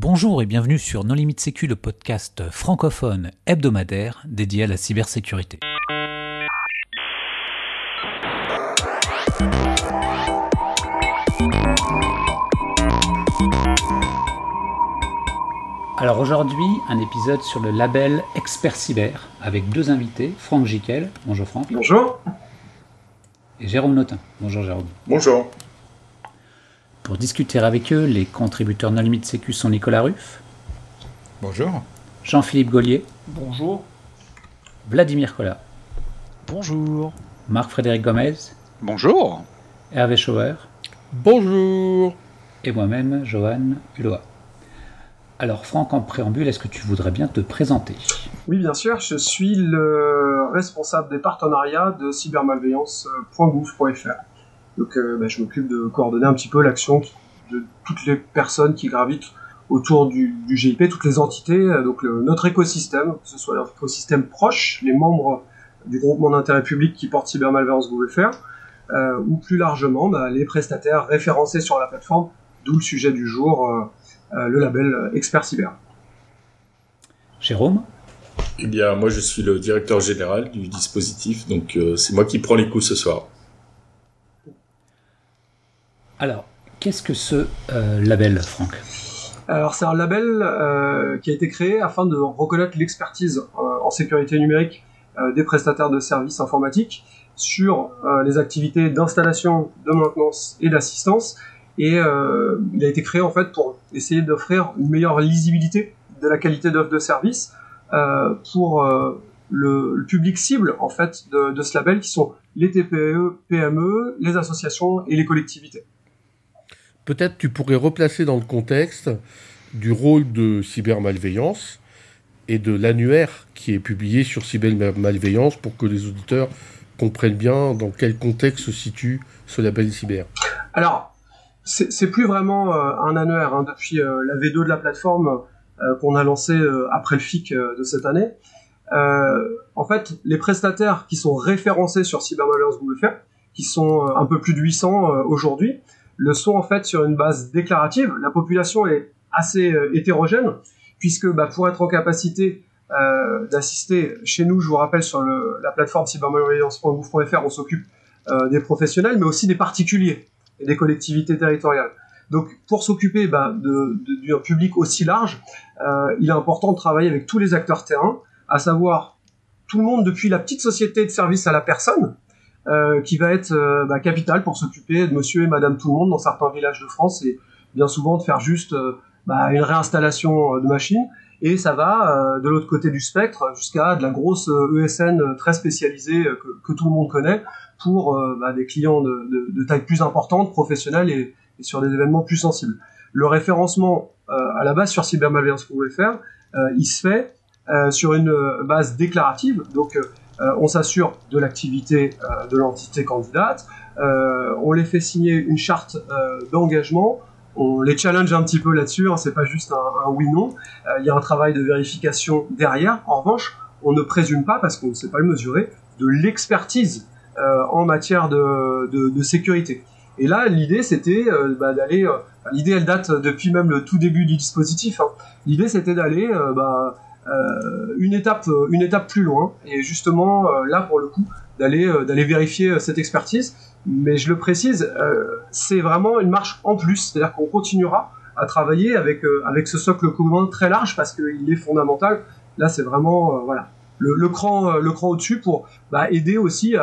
Bonjour et bienvenue sur Non Limite Sécu, le podcast francophone hebdomadaire dédié à la cybersécurité. Alors aujourd'hui, un épisode sur le label Expert Cyber avec deux invités, Franck Giquel. Bonjour Franck. Bonjour. Et Jérôme Notin. Bonjour Jérôme. Bonjour. Pour discuter avec eux, les contributeurs Non Limite Sécu sont Nicolas Ruff. Bonjour. Jean-Philippe Gaulier. Bonjour. Vladimir Collat. Bonjour. Marc-Frédéric Gomez. Bonjour. Hervé Schauer. Bonjour. Et moi-même, Johan Hulot. Alors Franck, en préambule, est-ce que tu voudrais bien te présenter? Oui, bien sûr, je suis le responsable des partenariats de cybermalveillance.gouv.fr. Donc euh, bah, je m'occupe de coordonner un petit peu l'action de toutes les personnes qui gravitent autour du, GIP, toutes les entités, euh, donc notre écosystème, que ce soit l'écosystème proche, les membres du groupement d'intérêt public qui porte cybermalveillance.gouv.fr, euh, ou plus largement bah, les prestataires référencés sur la plateforme, d'où le sujet du jour euh, le label Expert Cyber. Jérôme? Eh bien, moi, je suis le directeur général du dispositif, donc euh, c'est moi qui prends les coups ce soir. Alors, qu'est-ce que ce label, Franck? Alors c'est un label qui a été créé afin de reconnaître l'expertise en sécurité numérique des prestataires de services informatiques sur les activités d'installation, de maintenance et d'assistance et euh, il a été créé en fait pour essayer d'offrir une meilleure lisibilité de la qualité d'offre de service euh, pour euh, le, public cible en fait de, ce label qui sont les TPE, PME, les associations et les collectivités. Peut-être tu pourrais replacer dans le contexte du rôle de cybermalveillance et de l'annuaire qui est publié sur cybermalveillance pour que les auditeurs comprennent bien dans quel contexte se situe ce label cyber. Alors, c'est plus vraiment euh, un annuaire hein, depuis euh, la V2 de la plateforme euh, qu'on a lancé après le FIC de cette année. en fait, les prestataires qui sont référencés sur cybermalveillance.fr, qui sont un peu plus de 800 aujourd'hui, le sont en fait sur une base déclarative. La population est assez hétérogène, puisque bah, pour être en capacité d'assister chez nous, je vous rappelle, sur la plateforme cybermalveillance.gouv.fr, on s'occupe des professionnels, mais aussi des particuliers et des collectivités territoriales. Donc pour s'occuper bah, d'un public aussi large, euh, il est important de travailler avec tous les acteurs terrain, à savoir tout le monde depuis la petite société de service à la personne, euh, qui va être euh, bah, capital pour s'occuper de monsieur et madame tout le monde dans certains villages de France, et bien souvent de faire juste bah, une réinstallation de machines, et ça va de l'autre côté du spectre jusqu'à de la grosse ESN très spécialisée que, tout le monde connaît, pour euh, bah, des clients de, taille plus importante, professionnelle et, sur des événements plus sensibles. Le référencement euh, à la base sur cybermalveillance.fr, euh, il se fait sur une base déclarative, donc on s'assure de l'activité de l'entité candidate, on les fait signer une charte d'engagement, on les challenge un petit peu là-dessus, hein, c'est pas juste un, oui-non, il y a un travail de vérification derrière. En revanche, on ne présume pas, parce qu'on ne sait pas le mesurer, de l'expertise euh, en matière de, sécurité. Et là, l'idée, c'était euh, bah, d'aller. Euh, l'idée, elle date depuis même le tout début du dispositif. Hein. L'idée, c'était d'aller bah, une étape, une étape plus loin. Et justement, là, pour le coup, d'aller, d'aller vérifier cette expertise. Mais je le précise, c'est vraiment une marche en plus. C'est-à-dire qu'on continuera à travailler avec, avec ce socle commun très large parce qu'il est fondamental. Là, c'est vraiment, voilà, le, cran, euh, le cran au-dessus pour bah, aider aussi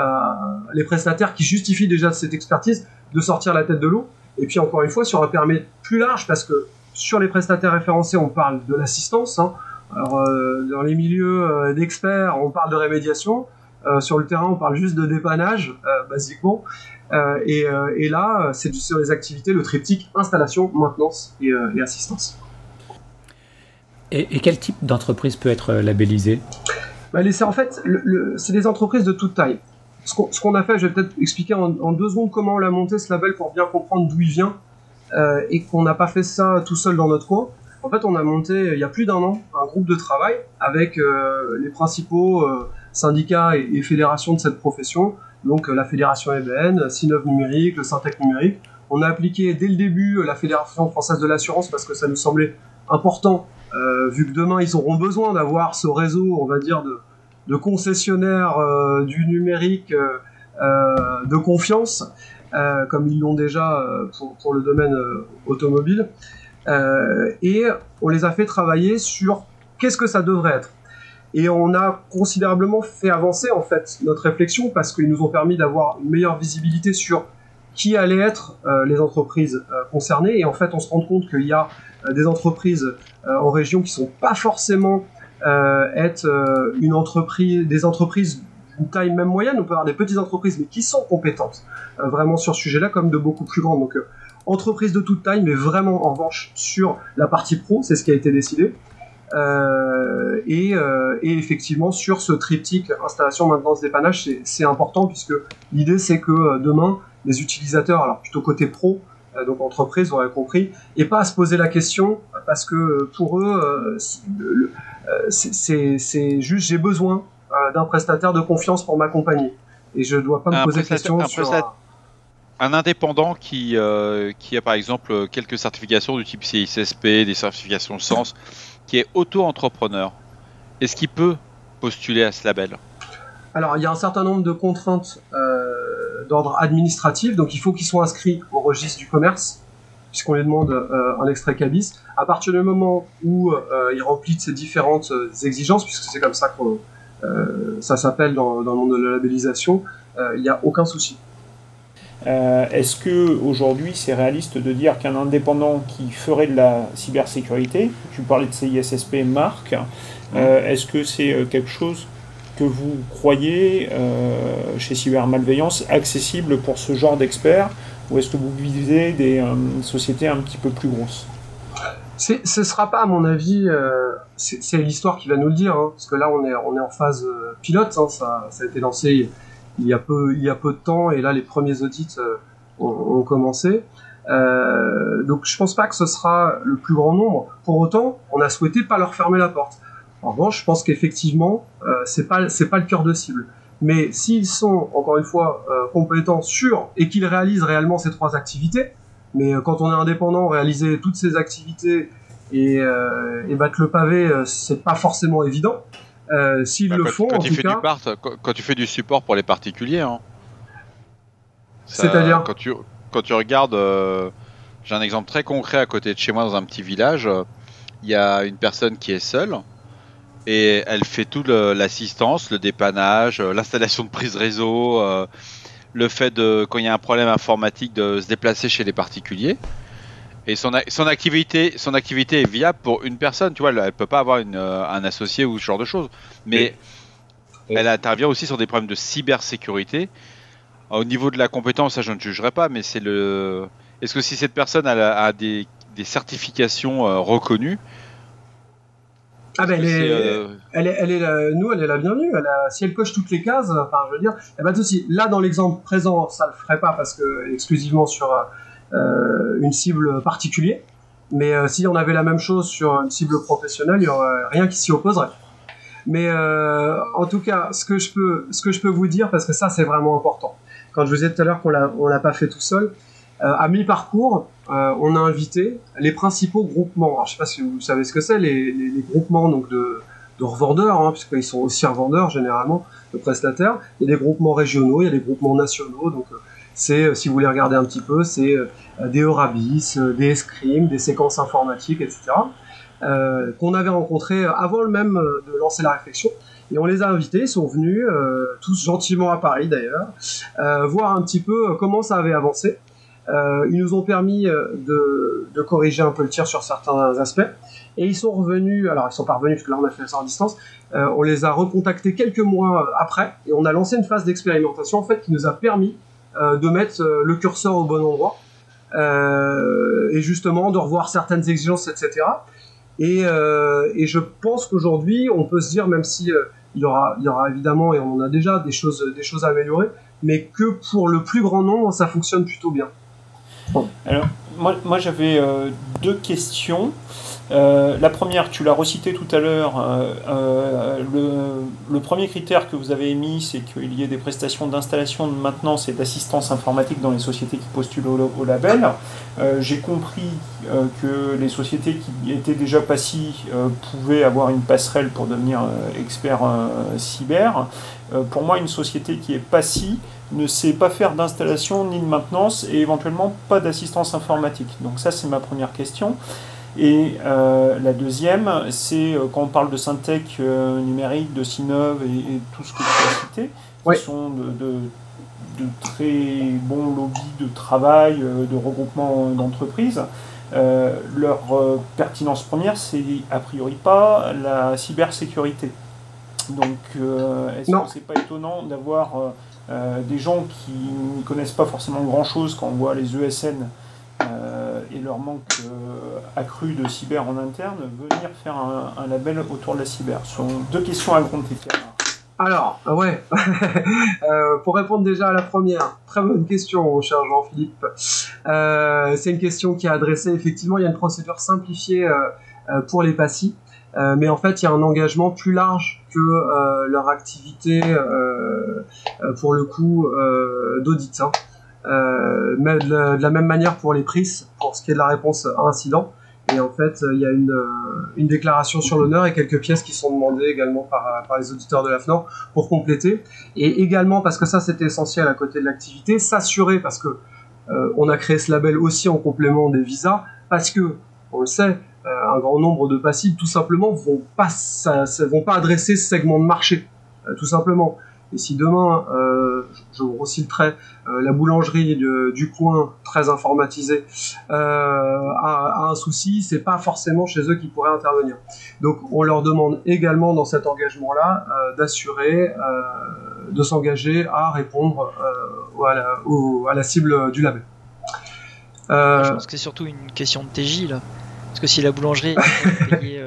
les prestataires qui justifient déjà cette expertise de sortir la tête de l'eau. Et puis encore une fois, sur un permis plus large, parce que sur les prestataires référencés, on parle de l'assistance. Hein. Alors, euh, dans les milieux euh, d'experts, on parle de rémédiation. sur le terrain, on parle juste de dépannage, basiquement. Et, et, là, c'est sur les activités, le triptyque installation, maintenance et, assistance. Et, et, quel type d'entreprise peut être labellisé bah, en fait, c'est des entreprises de toute taille. Ce qu'on a fait, je vais peut-être expliquer en, deux secondes comment on a monté ce label pour bien comprendre d'où il vient euh, et qu'on n'a pas fait ça tout seul dans notre coin. En fait, on a monté il y a plus d'un an un groupe de travail avec euh, les principaux euh, syndicats et, fédérations de cette profession, donc la fédération EBN, Sinov numérique, le Syntec numérique. On a appliqué dès le début la fédération française de l'assurance parce que ça nous semblait important, vu que demain ils auront besoin d'avoir ce réseau, on va dire, de, concessionnaires du numérique de confiance, comme ils l'ont déjà pour, le domaine automobile. Et on les a fait travailler sur qu'est-ce que ça devrait être. Et on a considérablement fait avancer en fait notre réflexion parce qu'ils nous ont permis d'avoir une meilleure visibilité sur qui allaient être euh, les entreprises euh, concernées. Et en fait, on se rend compte qu'il y a euh, des entreprises en région qui sont pas forcément être une entreprise, des entreprises d'une taille même moyenne. On peut avoir des petites entreprises, mais qui sont compétentes vraiment sur ce sujet-là, comme de beaucoup plus grandes. Entreprises de toute taille, mais vraiment en revanche sur la partie pro, c'est ce qui a été décidé. Euh, et, euh, et, effectivement, sur ce triptyque installation, maintenance, dépannage, c'est important puisque l'idée c'est que euh, demain, les utilisateurs, alors plutôt côté pro, donc entreprise, vous aurez compris, et pas à se poser la question parce que pour eux, c'est juste j'ai besoin d'un prestataire de confiance pour m'accompagner et je ne dois pas me poser la question un sur un indépendant qui, qui a par exemple quelques certifications du type CISSP, des certifications Sens, qui est auto-entrepreneur, est-ce qu'il peut postuler à ce label? Alors, il y a un certain nombre de contraintes euh, d'ordre administratif, donc il faut qu'il soit inscrit au registre du commerce, puisqu'on lui demande euh, un extrait cabis. À partir du moment où euh, il remplit ces différentes exigences, puisque c'est comme ça que ça s'appelle dans, dans, le monde de la labellisation, il n'y a aucun souci. Euh, est-ce que aujourd'hui c'est réaliste de dire qu'un indépendant qui ferait de la cybersécurité, tu parlais de CISSP Marc, euh, est-ce que c'est euh, quelque chose que vous croyez chez Cybermalveillance accessible pour ce genre d'experts ou est-ce que vous visez des sociétés un petit peu plus grosses? Ce ne sera pas, à mon avis, c'est l'histoire qui va nous le dire, hein, parce que là, on est, on est en phase pilote, hein, ça, ça, a été lancé il y a peu, il y a peu de temps, et là les premiers audits euh, ont, commencé. Euh, donc je pense pas que ce sera le plus grand nombre. Pour autant, on a souhaité pas leur fermer la porte. En revanche, je pense qu'effectivement, euh, c'est pas c'est pas le cœur de cible. Mais s'ils sont encore une fois euh, compétents sur et qu'ils réalisent réellement ces trois activités, mais euh, quand on est indépendant, réaliser toutes ces activités et, et battre le pavé, c'est pas forcément évident. Euh, s'ils bah, le font, quand en tu tout fais cas. Du part, quand, tu fais du support pour les particuliers, hein, c'est-à-dire quand tu quand tu regardes, euh, j'ai un exemple très concret à côté de chez moi dans un petit village. Il y a une personne qui est seule et elle fait tout l'assistance, le, dépannage, euh, l'installation de prise réseau, le fait de quand il y a un problème informatique de se déplacer chez les particuliers. Et son, son, activité, son activité est viable pour une personne, tu vois, elle, ne peut pas avoir une, euh, un associé ou ce genre de choses. Mais elle intervient aussi sur des problèmes de cybersécurité. Au niveau de la compétence, ça je ne jugerai pas, mais c'est le. Est-ce que si cette personne a, a des, des, certifications euh, reconnues, ah ben elle est, euh, elle est, elle est, nous, elle est la bienvenue. Elle a, si elle coche toutes les cases, enfin, je veux dire, eh ben, aussi, là, dans l'exemple présent, ça le ferait pas parce que exclusivement sur une cible particulière. Mais euh, si on avait la même chose sur une cible professionnelle, il n'y aurait rien qui s'y opposerait. Mais euh, en tout cas, ce que je peux, ce que je peux vous dire, parce que ça c'est vraiment important. Quand je vous disais tout à l'heure qu'on on l'a pas fait tout seul, à mi-parcours, on a invité les principaux groupements. Je sais pas si vous savez ce que c'est, les, groupements donc de, de revendeurs, hein, puisqu'ils sont aussi revendeurs généralement, de prestataires. Il y a des groupements régionaux, il y a des groupements nationaux, donc c'est, euh, si vous voulez regarder un petit peu, c'est euh, des Eurabis, euh, des Escrime, des séquences informatiques, etc. Qu'on avait rencontrés avant même de lancer la réflexion. Et on les a invités, ils sont venus, tous gentiment à Paris d'ailleurs, voir un petit peu comment ça avait avancé. ils nous ont permis de, corriger un peu le tir sur certains aspects. Et ils sont revenus, alors ils sont pas revenus parce là on a fait ça en distance, on les a recontactés quelques mois après et on a lancé une phase d'expérimentation en fait qui nous a permis de mettre euh, le curseur au bon endroit euh, et justement de revoir certaines exigences, etc. Et, et je pense qu'aujourd'hui, on peut se dire, même si il y aura, il y aura évidemment, et on a déjà des choses, des choses à améliorer, mais que pour le plus grand nombre, ça fonctionne plutôt bien. Alors, moi, moi j'avais deux questions. Euh, la première, tu l'as recité tout à l'heure, euh, euh, le, premier critère que vous avez émis, c'est qu'il y ait des prestations d'installation, de maintenance et d'assistance informatique dans les sociétés qui postulent au, label. J'ai compris que les sociétés qui étaient déjà PASSI pouvaient avoir une passerelle pour devenir expert cyber. pour moi, une société qui est PASSI ne sait pas faire d'installation ni de maintenance et éventuellement pas d'assistance informatique. Donc ça, c'est ma première question. Et euh, la deuxième, c'est euh, quand on parle de Syntec euh, numérique, de Synov et, tout ce que tu as cité, qui sont de, de, très bons lobbies de travail, de regroupement d'entreprises. leur pertinence première, c'est a priori pas la cybersécurité. Donc, est-ce que c'est pas étonnant d'avoir des gens qui ne connaissent pas forcément grand-chose quand on voit les ESN et leur manque euh, accru de cyber en interne, venir faire un, label autour de la cyber Ce sont deux questions à grand écart. Alors, euh, ouais, pour répondre déjà à la première, très bonne question, cher Jean-Philippe. c'est une question qui est adressée, effectivement, il y a une procédure simplifiée pour les PASSI, mais en fait, il y a un engagement plus large que leur activité, pour le coup, d'audit. Hein. Euh, de la, même manière pour les prises, pour ce qui est de la réponse à incident. Et en fait, il y a une, euh, une déclaration sur l'honneur et quelques pièces qui sont demandées également par, les auditeurs de la FNOR pour compléter. Et également, parce que ça c'était essentiel à côté de l'activité, s'assurer, parce que euh, on a créé ce label aussi en complément des visas, parce que, on le sait, un grand nombre de passifs tout simplement vont vont pas adresser ce segment de marché, tout simplement. Et si demain, euh, je grossis le trait, euh, la boulangerie du coin, très informatisée, euh, a, un souci, c'est pas forcément chez eux qu'ils pourraient intervenir. Donc on leur demande également dans cet engagement-là euh, d'assurer, de s'engager à répondre à la, à, la, cible du label. Je pense que c'est surtout une question de TJ là. Parce que si la boulangerie est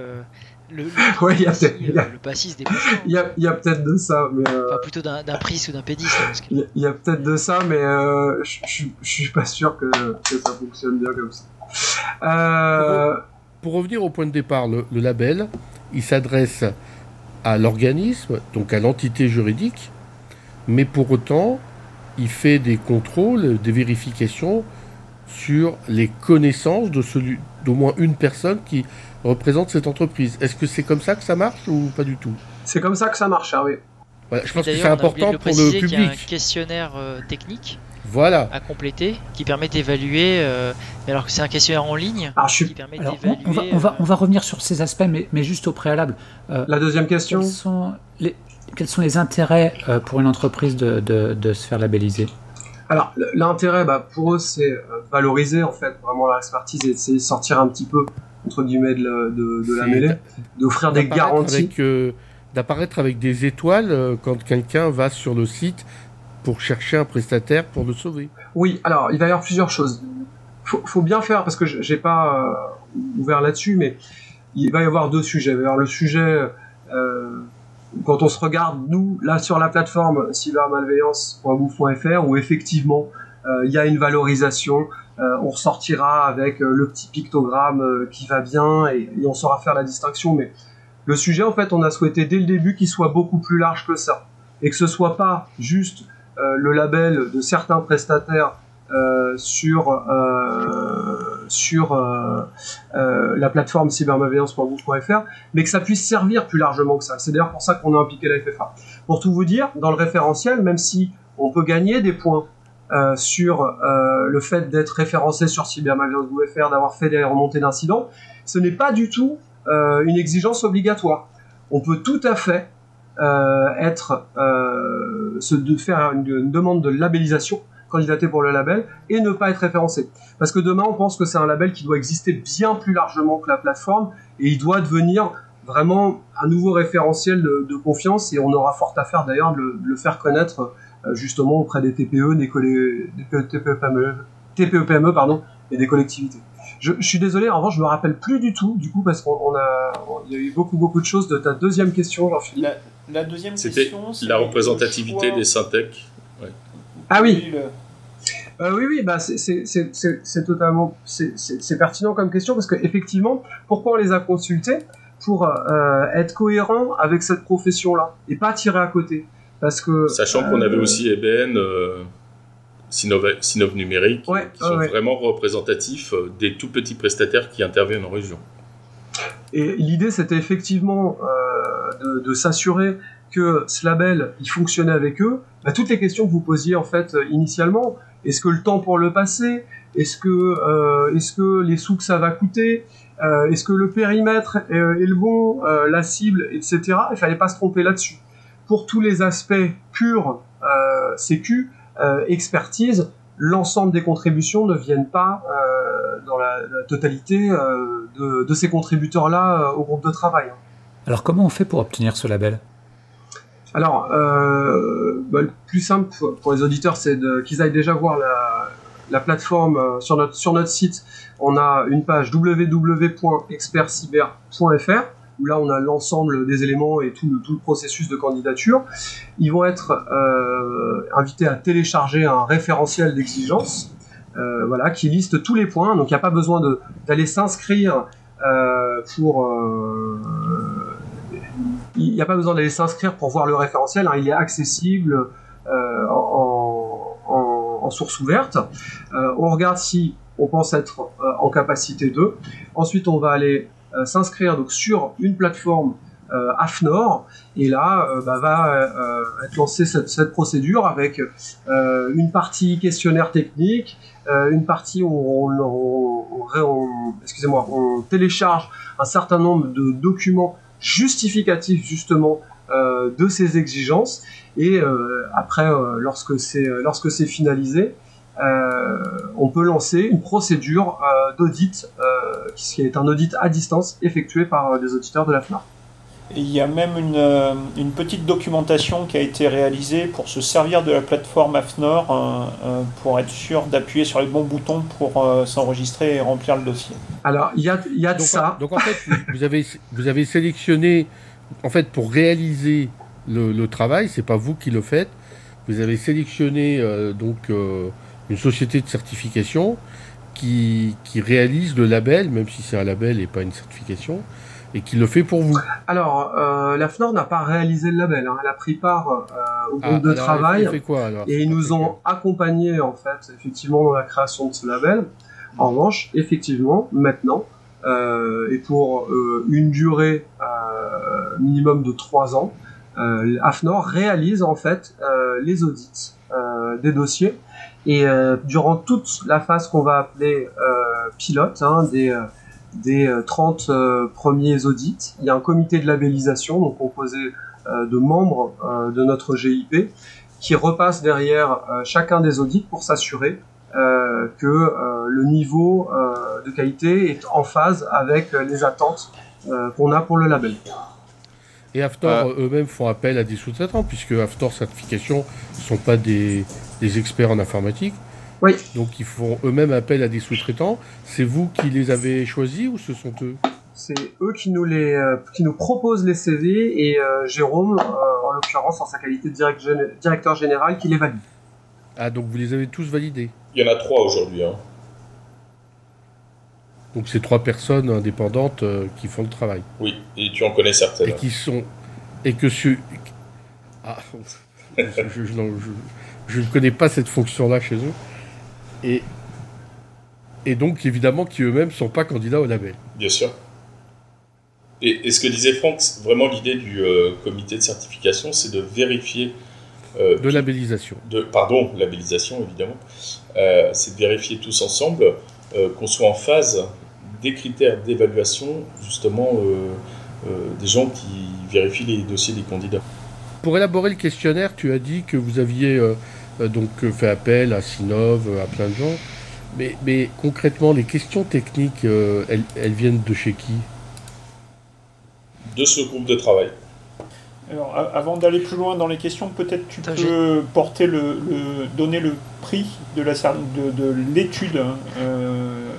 le, le, ouais, y a y a, le des Il y a, y a peut-être de ça, mais. Euh... Enfin, plutôt d'un pris ou d'un pédiste. Il y a, peut-être de ça, mais euh, je suis pas sûr que, que, ça fonctionne bien comme ça. Euh... Pour, revenir au point de départ, le, le label, il s'adresse à l'organisme, donc à l'entité juridique, mais pour autant, il fait des contrôles, des vérifications sur les connaissances de celui d'au moins une personne qui représente cette entreprise. Est-ce que c'est comme ça que ça marche ou pas du tout? C'est comme ça que ça marche, oui. je pense que c'est important pour le public. Il y a un questionnaire euh, technique voilà. à compléter qui permet d'évaluer, euh, alors que c'est un questionnaire en ligne, ah, qui permet d'évaluer. On, on, va, on va revenir sur ces aspects, mais, mais juste au préalable. Euh, La deuxième question? quels sont les, quels sont les intérêts pour une entreprise de, de, de se faire labelliser? Alors l'intérêt bah, pour eux c'est valoriser en fait vraiment leur expertise et c'est sortir un petit peu entre guillemets de, la mêlée, d'offrir des garanties. Euh, d'apparaître avec des étoiles euh, quand quelqu'un va sur le site pour chercher un prestataire pour le sauver. Oui, alors il va y avoir plusieurs choses. Faut, faut bien faire parce que j'ai pas euh, ouvert là-dessus, mais il va y avoir deux sujets. Il le sujet quand on se regarde nous là sur la plateforme cybermalveillance.gouv.fr où effectivement il y a une valorisation euh, on ressortira avec euh, le petit pictogramme euh, qui va bien et, on saura faire la distinction. Mais le sujet, en fait, on a souhaité dès le début qu'il soit beaucoup plus large que ça et que ce soit pas juste le label de certains prestataires sur sur la plateforme cybermalveillance.gouv.fr, mais que ça puisse servir plus largement que ça. C'est d'ailleurs pour ça qu'on a impliqué la FFA. Pour tout vous dire, dans le référentiel, même si on peut gagner des points euh, sur euh, le fait d'être référencé sur cybermalveillance.fr, d'avoir fait des remontées d'incidents, ce n'est pas du tout euh, une exigence obligatoire. On peut tout à fait être, se, de faire une, demande de labellisation, candidater pour le label, et ne pas être référencé. Parce que demain, on pense que c'est un label qui doit exister bien plus largement que la plateforme, et il doit devenir vraiment un nouveau référentiel de, confiance, et on aura fort à faire d'ailleurs de, le faire connaître justement auprès des TPE, des, TPE, PME, TPE, PME pardon, et des collectivités. Je, je, suis désolé, en revanche, je me rappelle plus du tout, du coup, parce qu'on a, il y a eu beaucoup, beaucoup de choses de ta deuxième question, Jean-Philippe. La, deuxième question, c'était la représentativité des syntec. Ah oui. Euh, oui, oui, bah c'est totalement c'est pertinent comme question parce que effectivement, pourquoi on les a consultés? Pour euh, être cohérent avec cette profession-là et pas tirer à côté, parce que sachant qu'on avait aussi EBN. Sinov, Sinov numérique, qui sont vraiment représentatifs des tout petits prestataires qui interviennent en région. Et l'idée, c'était effectivement de, de s'assurer que ce label, il fonctionnait avec eux, bah, toutes les questions que vous posiez en fait initialement, est-ce que le temps pour le passer? Est-ce que, euh, est-ce que les sous que ça va coûter? Euh, Est-ce que le périmètre est, le bon euh, La cible, etc. Il fallait pas se tromper là-dessus. Pour tous les aspects purs sécu, expertise, l'ensemble des contributions ne viennent pas dans la, totalité de, de, ces contributeurs-là au groupe de travail. Alors comment on fait pour obtenir ce label? Alors, euh, bah, le plus simple pour les auditeurs, c'est qu'ils aillent déjà voir la, plateforme euh, sur notre, sur notre site. On a une page www.expertcyber.fr où là on a l'ensemble des éléments et tout le, processus de candidature. Ils vont être euh, invités à télécharger un référentiel d'exigence voilà, qui liste tous les points. Donc il n'y a pas besoin d'aller s'inscrire pour il n'y a pas besoin d'aller s'inscrire pour voir le référentiel, hein. il est accessible euh, en, source ouverte. Euh, on regarde si on pense être euh, en capacité de. Ensuite, on va aller s'inscrire donc sur une plateforme AFNOR. Et là bah, va être lancée cette, procédure avec une partie questionnaire technique, une partie où on, on télécharge un certain nombre de documents justificatif justement euh, de ces exigences. Et euh, après euh, lorsque c'est lorsque c'est finalisé on peut lancer une procédure d'audit qui est un audit à distance effectué par des auditeurs de la FNAR. il y a même une, une, petite documentation qui a été réalisée pour se servir de la plateforme AFNOR pour être sûr d'appuyer sur les bons boutons pour s'enregistrer et remplir le dossier. Alors, il y a, y a de ça. donc, en fait, vous avez, vous avez sélectionné, en fait, pour réaliser le, le travail, c'est pas vous qui le faites. Vous avez sélectionné euh, donc euh, une société de certification qui, qui, réalise le label, même si c'est un label et pas une certification, et qui le fait pour vous. Alors, euh, la FNOR n'a pas réalisé le label. Hein. Elle a pris part euh, au groupe ah, de travail. fait quoi, alors et ils nous ont accompagnés, en fait, effectivement, dans la création de ce label. En revanche, effectivement, maintenant, euh, et pour euh, une durée minimum de 3 ans, AFNOR réalise en fait les audits des dossiers et durant toute la phase qu'on va appeler pilote, hein, des, des 30 premiers audits, il y a un comité de labellisation donc composé de membres de notre GIP qui repasse derrière chacun des audits pour s'assurer euh, que euh, le niveau euh, de qualité est en phase avec les attentes qu'on a pour le label. Et Aftor eux-mêmes font appel à des sous-traitants, puisque Aftor Certification ne sont pas des, des, experts en informatique. Oui. Donc ils font eux-mêmes appel à des sous-traitants. C'est vous qui les avez choisis ou ce sont eux? C'est eux qui nous, les, qui nous proposent les CV et Jérôme, en l'occurrence en sa qualité de directeur général, qui les valide. Ah, donc vous les avez tous validés? Il y en a trois aujourd'hui. Hein. Donc c'est trois personnes indépendantes euh, qui font le travail. Oui, et tu en connais certaines. Et qui sont... Et que ce... Ah, je, ne connais pas cette fonction-là chez eux. Et, et donc évidemment qui eux-mêmes ne sont pas candidats au label. Bien sûr. Et, ce que disait Franck, vraiment l'idée du euh, comité de certification, c'est de vérifier euh, de labellisation. De, pardon, labellisation évidemment. Euh, c'est de vérifier tous ensemble qu'on soit en phase des critères d'évaluation, justement, des gens qui vérifient les dossiers des candidats. Pour élaborer le questionnaire, tu as dit que vous aviez donc fait appel à Sinov, à plein de gens. Mais, mais concrètement, les questions techniques, elles, elles viennent de chez qui? De ce groupe de travail. Alors, avant d'aller plus loin dans les questions, peut-être tu peux porter le, donner le prix de la de, de l'étude hein, euh,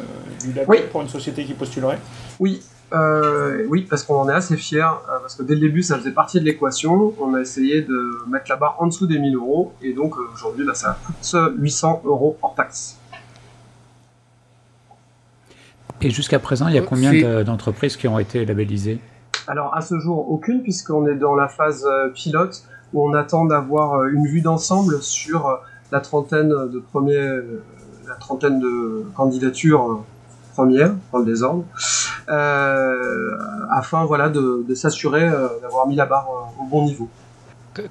du label pour une société qui postulerait. Oui. Euh, oui, parce qu'on en est assez fiers, euh, parce que dès le début, ça faisait partie de l'équation. On a essayé de mettre la barre en dessous des 1000 euros, et donc euh, aujourd'hui, bah, ça coûte 800 euros hors taxe. Et jusqu'à présent, il y a combien d'entreprises qui ont été labellisées? Alors, à ce jour, aucune, puisqu'on est dans la phase pilote, où on attend d'avoir une vue d'ensemble sur la trentaine de premiers, la trentaine de candidatures premières dans le désordre, afin voilà de, s'assurer euh, d'avoir mis la barre euh, au bon niveau.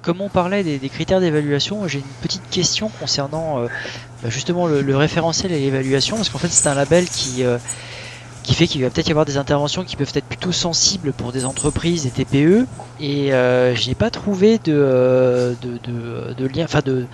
Comme on parlait des, critères d'évaluation, j'ai une petite question concernant bah, justement le, référentiel et l'évaluation, parce qu'en fait c'est un label qui qui fait qu'il va peut-être y avoir des interventions qui peuvent être plutôt sensibles pour des entreprises, des TPE, et euh, j'ai pas trouvé de, de lien, enfin de,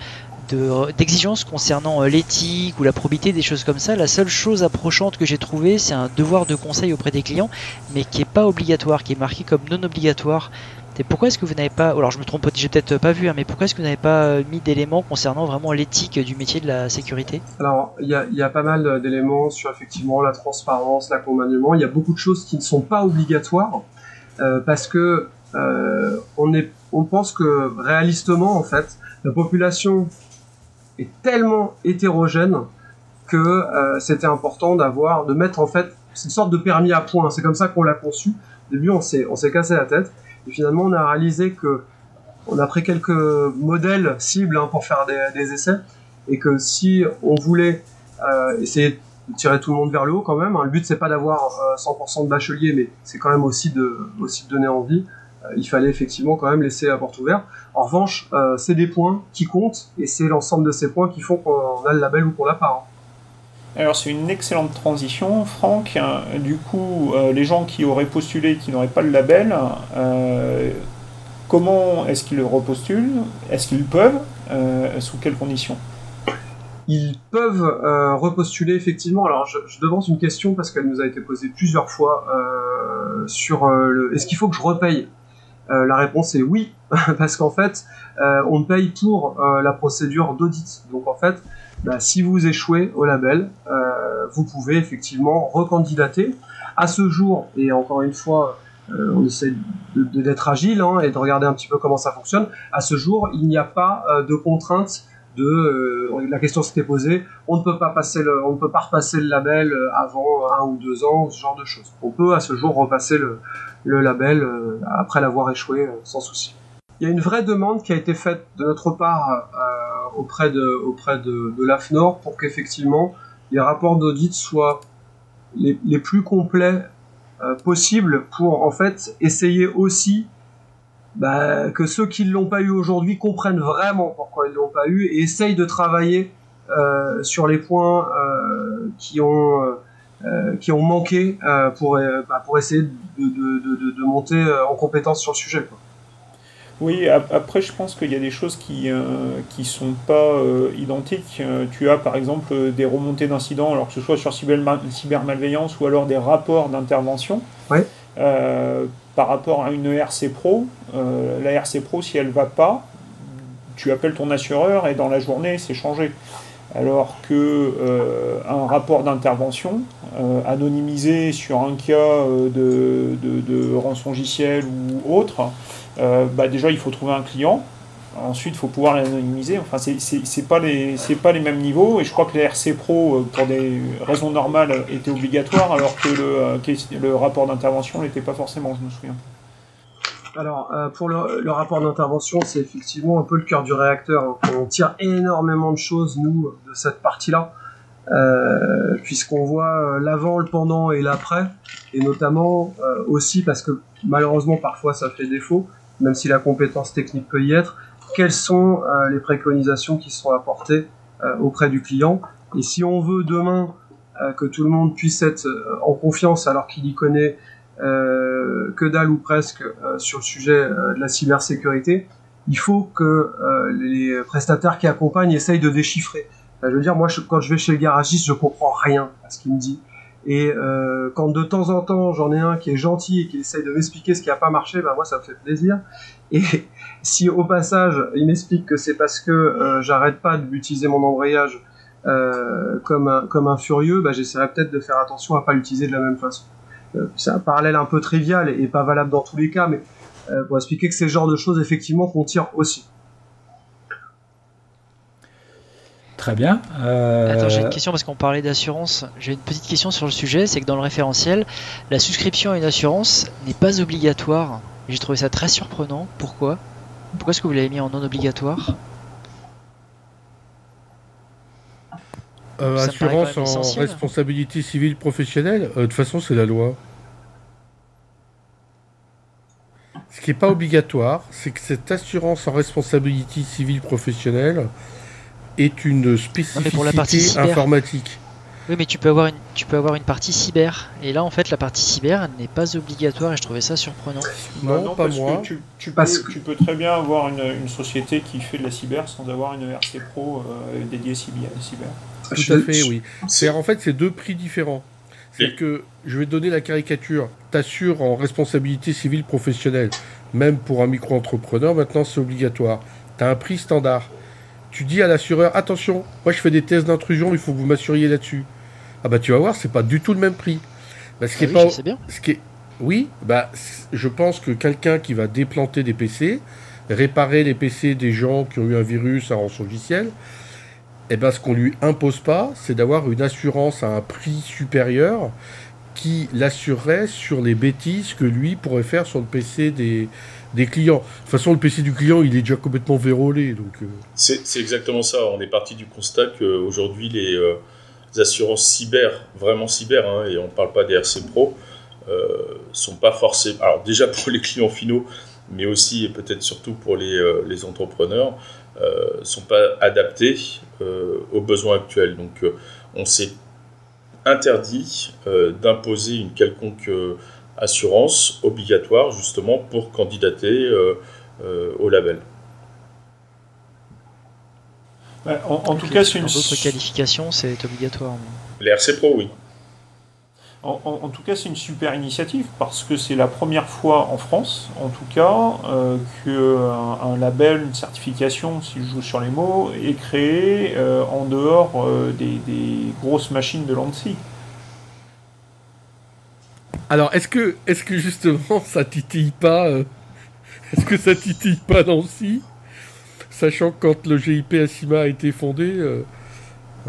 d'exigences concernant euh, l'éthique ou la probité, des choses comme ça. La seule chose approchante que j'ai trouvé, c'est un devoir de conseil auprès des clients, mais qui est pas obligatoire, qui est marqué comme non obligatoire. Et pourquoi est-ce que vous n'avez pas, alors je me trompe, j'ai peut-être pas vu, hein, mais pourquoi est-ce que vous n'avez pas euh, mis d'éléments concernant vraiment l'éthique du métier de la sécurité? Alors il y a, pas mal d'éléments sur effectivement la transparence, l'accompagnement. Il y a beaucoup de choses qui ne sont pas obligatoires euh, parce que on est, on pense que réalistement en fait, la population est tellement hétérogène que euh, c'était important d'avoir, de mettre en fait une sorte de permis à points. C'est comme ça qu'on l'a conçu. Au début, on s'est, on s'est cassé la tête. Et finalement, on a réalisé que on a pris quelques modèles cibles hein, pour faire des, essais. Et que si on voulait euh, essayer de tirer tout le monde vers le haut quand même, hein, le but c'est pas d'avoir 100% euh, de bacheliers, mais c'est quand même aussi de, aussi de donner envie. Euh, il fallait effectivement quand même laisser la porte ouverte. En revanche, euh, c'est des points qui comptent et c'est l'ensemble de ces points qui font qu'on a le label ou qu'on l'a pas. Hein. Alors c'est une excellente transition, Franck. Du coup, euh, les gens qui auraient postulé, qui n'auraient pas le label, comment est-ce qu'ils le repostulent? Est-ce qu'ils peuvent Sous quelles conditions? Ils peuvent repostuler effectivement. Alors, je, je, devance une question parce qu'elle nous a été posée plusieurs fois sur le. Est-ce qu'il faut que je repaye? Euh, la réponse est oui, parce qu'en fait, euh, on paye pour euh, la procédure d'audit. Donc en fait, bah, si vous échouez au label, vous pouvez effectivement recandidater. À ce jour, et encore une fois, on essaie d'être agile hein, et de regarder un petit peu comment ça fonctionne. À ce jour, il n'y a pas de contrainte de la question s'était posée, on ne peut pas passer le, on ne peut pas repasser le label avant un ou deux ans, ce genre de choses. On peut à ce jour repasser le, label euh, après l'avoir échoué euh, sans souci. Il y a une vraie demande qui a été faite de notre part euh, auprès de, auprès de, l'AFNOR pour qu'effectivement les rapports d'audit soient les, plus complets possibles pour en fait essayer aussi bah, que ceux qui ne l'ont pas eu aujourd'hui comprennent vraiment pourquoi ils l'ont pas eu et essayent de travailler euh, sur les points euh, qui ont euh, qui ont manqué pour, bah, pour essayer de, de, de, monter en compétence sur le sujet. Quoi. Oui, après je pense qu'il y a des choses qui ne qui sont pas identiques. tu as par exemple des remontées d'incidents, alors que ce soit sur cybermalveillance ou alors des rapports d'intervention. Ouais. Par rapport à une RC Pro, la RC Pro, si elle va pas, tu appelles ton assureur et dans la journée, c'est changé. Alors que euh, rapport d'intervention euh, anonymisé sur un cas euh, de, de, rançongiciel ou autre, bah déjà il faut trouver un client, ensuite il faut pouvoir l'anonymiser, enfin c'est pas, pas les mêmes niveaux, et je crois que les RC Pro, pour des raisons normales, étaient obligatoires, alors que le, le rapport d'intervention n'était pas forcément, je me souviens. Alors, euh, pour le, rapport d'intervention, c'est effectivement un peu le cœur du réacteur. On tire énormément de choses, nous, de cette partie-là, euh, puisqu'on voit euh, l'avant, le pendant et l'après, et notamment aussi parce que malheureusement, parfois, ça fait défaut, même si la compétence technique peut y être, quelles sont les préconisations qui sont apportées auprès du client. Et si on veut demain que tout le monde puisse être en confiance alors qu'il y connaît euh, que dalle ou presque euh, sur le sujet euh, de la cybersécurité, il faut que les prestataires qui accompagnent essayent de déchiffrer. je veux dire, moi, quand je vais chez le garagiste, je comprends rien à ce qu'il me dit. Et quand de temps en temps j'en ai un qui est gentil et qui essaye de m'expliquer ce qui n'a pas marché, ben moi ça me fait plaisir. Et si au passage il m'explique que c'est parce que j'arrête pas d'utiliser mon embrayage comme, un, comme un furieux, ben j'essaierai peut-être de faire attention à pas l'utiliser de la même façon. c'est un parallèle un peu trivial et, pas valable dans tous les cas, mais pour expliquer que c'est le genre de choses effectivement qu'on tire aussi. Très bien. Attends, j'ai une question parce qu'on parlait d'assurance. J'ai une petite question sur le sujet, c'est que dans le référentiel, la souscription à une assurance n'est pas obligatoire. J'ai trouvé ça très surprenant. Pourquoi? Pourquoi est-ce que vous l'avez mis en non obligatoire Euh, assurance en responsabilité civile professionnelle, euh, de toute façon, c'est la loi. Ce qui n'est pas obligatoire, c'est que cette assurance en responsabilité civile professionnelle est une spécificité informatique. Oui, mais tu peux avoir une, tu peux avoir une partie cyber. Et là, en fait, la partie cyber n'est pas obligatoire et je trouvais ça surprenant. Non, pas moi. tu, tu, peux, tu, peux, très bien avoir une, une, société qui fait de la cyber sans avoir une RC Pro euh, dédiée cyber. Tout à fait, oui. C'est en fait c'est deux prix différents. C'est que je vais donner la caricature. T'assures en responsabilité civile professionnelle, même pour un micro-entrepreneur, maintenant c'est obligatoire. T'as un prix standard. Tu dis à l'assureur attention, moi je fais des tests d'intrusion, il faut que vous m'assuriez là-dessus. Ah bah tu vas voir, c'est pas du tout le même prix. Bah, ce qui ah est pas, bien. Ce qui est, oui, bah je pense que quelqu'un qui va déplanter des PC, réparer les PC des gens qui ont eu un virus, un rançon logiciel, eh ben, ce qu'on lui impose pas, c'est d'avoir une assurance à un prix supérieur qui l'assurerait sur les bêtises que lui pourrait faire sur le PC des, des clients. De toute façon, le PC du client, il est déjà complètement vérolé. Donc, euh. c'est, exactement ça. On est parti du constat qu'aujourd'hui, les, euh, assurances cyber, vraiment cyber, hein, et on ne parle pas des RC Pro, euh, sont pas forcées. Alors, déjà pour les clients finaux, mais aussi et peut-être surtout pour les, euh, entrepreneurs, euh, sont pas adaptés euh, aux besoins actuels. Donc euh, on s'est interdit d'imposer une quelconque assurance obligatoire justement pour candidater au label. En, tout cas, c'est une. D'autres qualifications, c'est obligatoire. Les RC Pro, oui. En, tout cas, c'est une super initiative parce que c'est la première fois en France, en tout cas, euh, qu'un un label, une certification, si je joue sur les mots, est créé euh, en dehors euh, des, grosses machines de l'ANSI. Alors, est-ce que, est que justement ça titille pas Est-ce que ça titille pas Nancy Sachant que quand le GIP Asima a été fondé,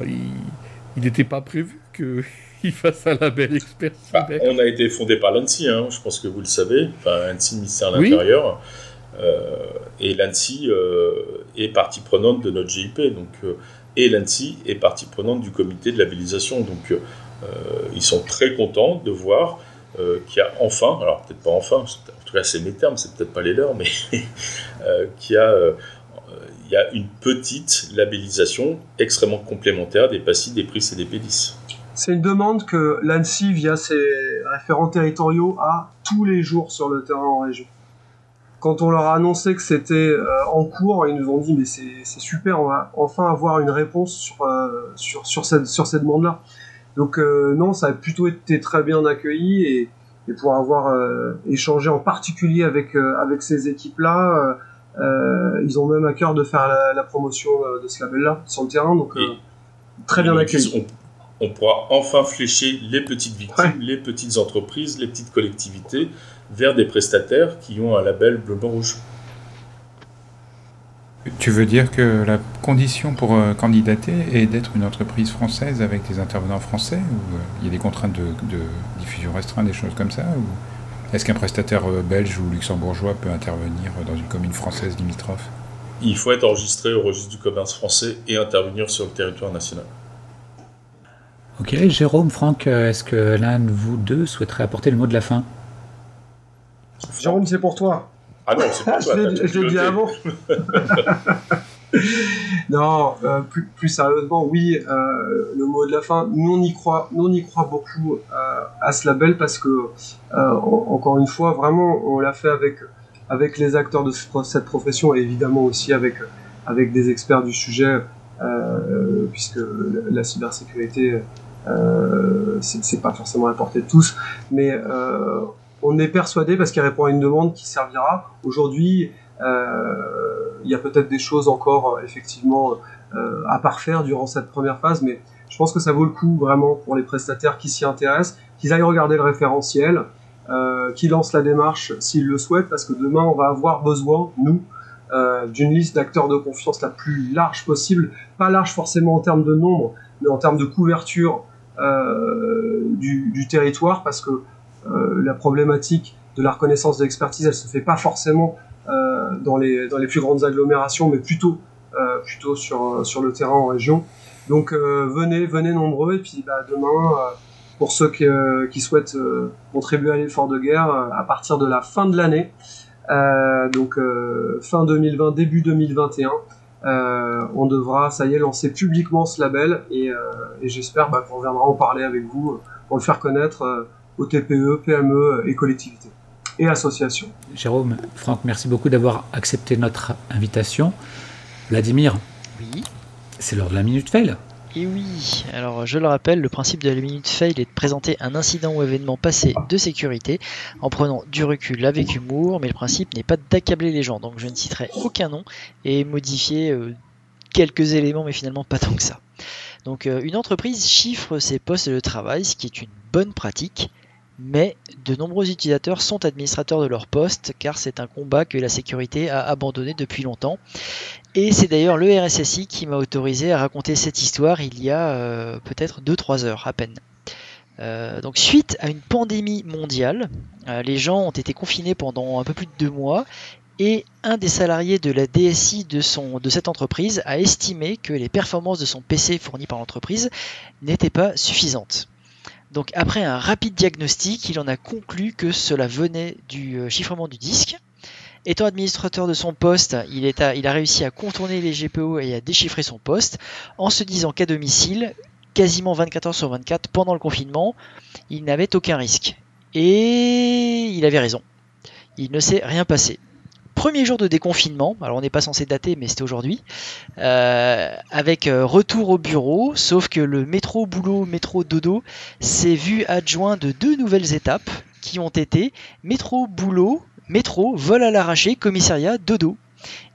il n'était pas prévu que il fasse un label expert bah, On a été fondé par l'ANSI, hein, je pense que vous le savez, enfin ANSI, ministère de l'Intérieur. Euh, et l'ANSI euh, est partie prenante de notre GIP. Donc, euh, et l'ANSI est partie prenante du comité de labellisation. Donc ils sont très contents de voir qu'il y a enfin, alors peut-être pas enfin, en tout cas c'est mes termes, c'est peut-être pas les leurs, mais qu'il y a il y a une petite labellisation extrêmement complémentaire des PASSI, des PRIS et des P10. C'est une demande que l'ANSI, via ses référents territoriaux, a tous les jours sur le terrain en région. Quand on leur a annoncé que c'était euh, en cours, ils nous ont dit mais c'est super, on va enfin avoir une réponse sur, euh, sur, cette, sur cette demande-là. Donc euh, non, ça a plutôt été très bien accueilli et, et pour avoir échangé en particulier avec, avec ces équipes-là, ils ont même à cœur de faire la, promotion de ce label-là sur le terrain, donc très bien accueilli. on pourra enfin flécher les petites victimes, les petites entreprises, les petites collectivités vers des prestataires qui ont un label bleu, blanc, rouge. Tu veux dire que la condition pour euh, candidater est d'être une entreprise française avec des intervenants français ou euh, il y a des contraintes de, diffusion restreinte, des choses comme ça ou est-ce qu'un prestataire euh, belge ou luxembourgeois peut intervenir dans une commune française limitrophe? Il faut être enregistré au registre du commerce français et intervenir sur le territoire national. Ok, Jérôme, Franck, euh, est-ce que l'un de vous deux souhaiterait apporter le mot de la fin? Jérôme, c'est pour toi. Ah non, c'est pour toi. je l'ai dit avant. non, euh, plus, sérieusement, oui, euh, le mot de la fin. Nous, on y croit, nous, on y croit beaucoup à ce label parce que, encore une fois, vraiment, on l'a fait avec, avec les acteurs de cette profession et évidemment aussi avec, avec des experts du sujet, puisque la cybersécurité euh, c'est pas forcément la portée de tous, mais euh, on est persuadé parce qu'il répond à une demande qui servira. Aujourd'hui, euh, il y a peut-être des choses encore effectivement à parfaire durant cette première phase, mais je pense que ça vaut le coup vraiment pour les prestataires qui s'y intéressent qu'ils aillent regarder le référentiel, euh, qu'ils lancent la démarche s'ils le souhaitent, parce que demain on va avoir besoin, nous, euh, d'une liste d'acteurs de confiance la plus large possible, pas large forcément en termes de nombre, mais en termes de couverture euh, du, du, territoire, parce que euh, la problématique de la reconnaissance de l'expertise, elle se fait pas forcément euh, dans, les, plus grandes agglomérations, mais plutôt, euh, plutôt sur, le terrain en région. Donc venez, venez nombreux, et puis bah, demain, pour ceux qui, souhaitent contribuer à l'effort de guerre, à partir de la fin de l'année, donc fin 2020, début 2021, euh, on devra, ça y est, lancer publiquement ce label et, euh, et j'espère bah, qu'on viendra en parler avec vous pour le faire connaître euh, aux TPE, PME et collectivités et associations. Jérôme, Franck, merci beaucoup d'avoir accepté notre invitation. Vladimir, oui. c'est l'heure de la minute fail. Et oui, alors je le rappelle, le principe de la minute fail est de présenter un incident ou événement passé de sécurité en prenant du recul avec humour, mais le principe n'est pas d'accabler les gens, donc je ne citerai aucun nom et modifier euh, quelques éléments, mais finalement pas tant que ça. Donc euh, une entreprise chiffre ses postes de travail, ce qui est une bonne pratique, mais de nombreux utilisateurs sont administrateurs de leur poste car c'est un combat que la sécurité a abandonné depuis longtemps. Et c'est d'ailleurs le RSSI qui m'a autorisé à raconter cette histoire il y a euh, peut-être 2-3 heures à peine. Euh, donc suite à une pandémie mondiale, euh, les gens ont été confinés pendant un peu plus de deux mois et un des salariés de la DSI de, de cette entreprise a estimé que les performances de son PC fourni par l'entreprise n'étaient pas suffisantes. Donc après un rapide diagnostic, il en a conclu que cela venait du chiffrement du disque. Étant administrateur de son poste, il, a, réussi à contourner les GPO et à déchiffrer son poste en se disant qu'à domicile, quasiment 24 heures sur 24 pendant le confinement, il n'avait aucun risque. Et il avait raison. Il ne s'est rien passé. Premier jour de déconfinement, alors on n'est pas censé dater, mais c'était aujourd'hui, euh, avec euh, retour au bureau, sauf que le métro boulot, métro dodo s'est vu adjoint de deux nouvelles étapes qui ont été métro boulot, métro, vol à l'arraché, commissariat, dodo.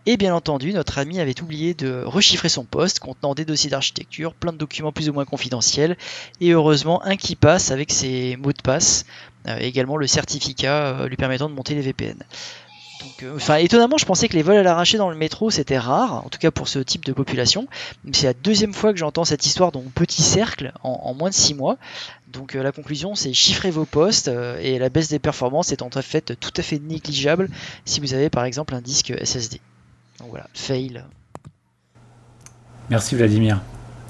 Et bien entendu, notre ami avait oublié de rechiffrer son poste contenant des dossiers d'architecture, plein de documents plus ou moins confidentiels, et heureusement un qui passe avec ses mots de passe, euh, également le certificat lui permettant de monter les VPN. Euh, enfin, étonnamment, je pensais que les vols à l'arraché dans le métro c'était rare, en tout cas pour ce type de population. C'est la deuxième fois que j'entends cette histoire dans mon petit cercle en, moins de 6 mois. Donc euh, la conclusion, c'est chiffrer vos postes euh, et la baisse des performances est en fait tout à fait négligeable si vous avez par exemple un disque SSD. Donc voilà, fail. Merci Vladimir.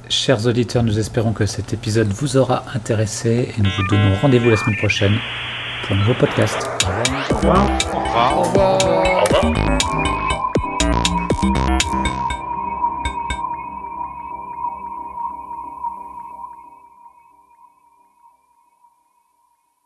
Chers auditeurs, nous espérons que cet épisode vous aura intéressé et nous vous donnons rendez-vous la semaine prochaine pour un nouveau podcast. Au revoir. Au revoir. Au revoir.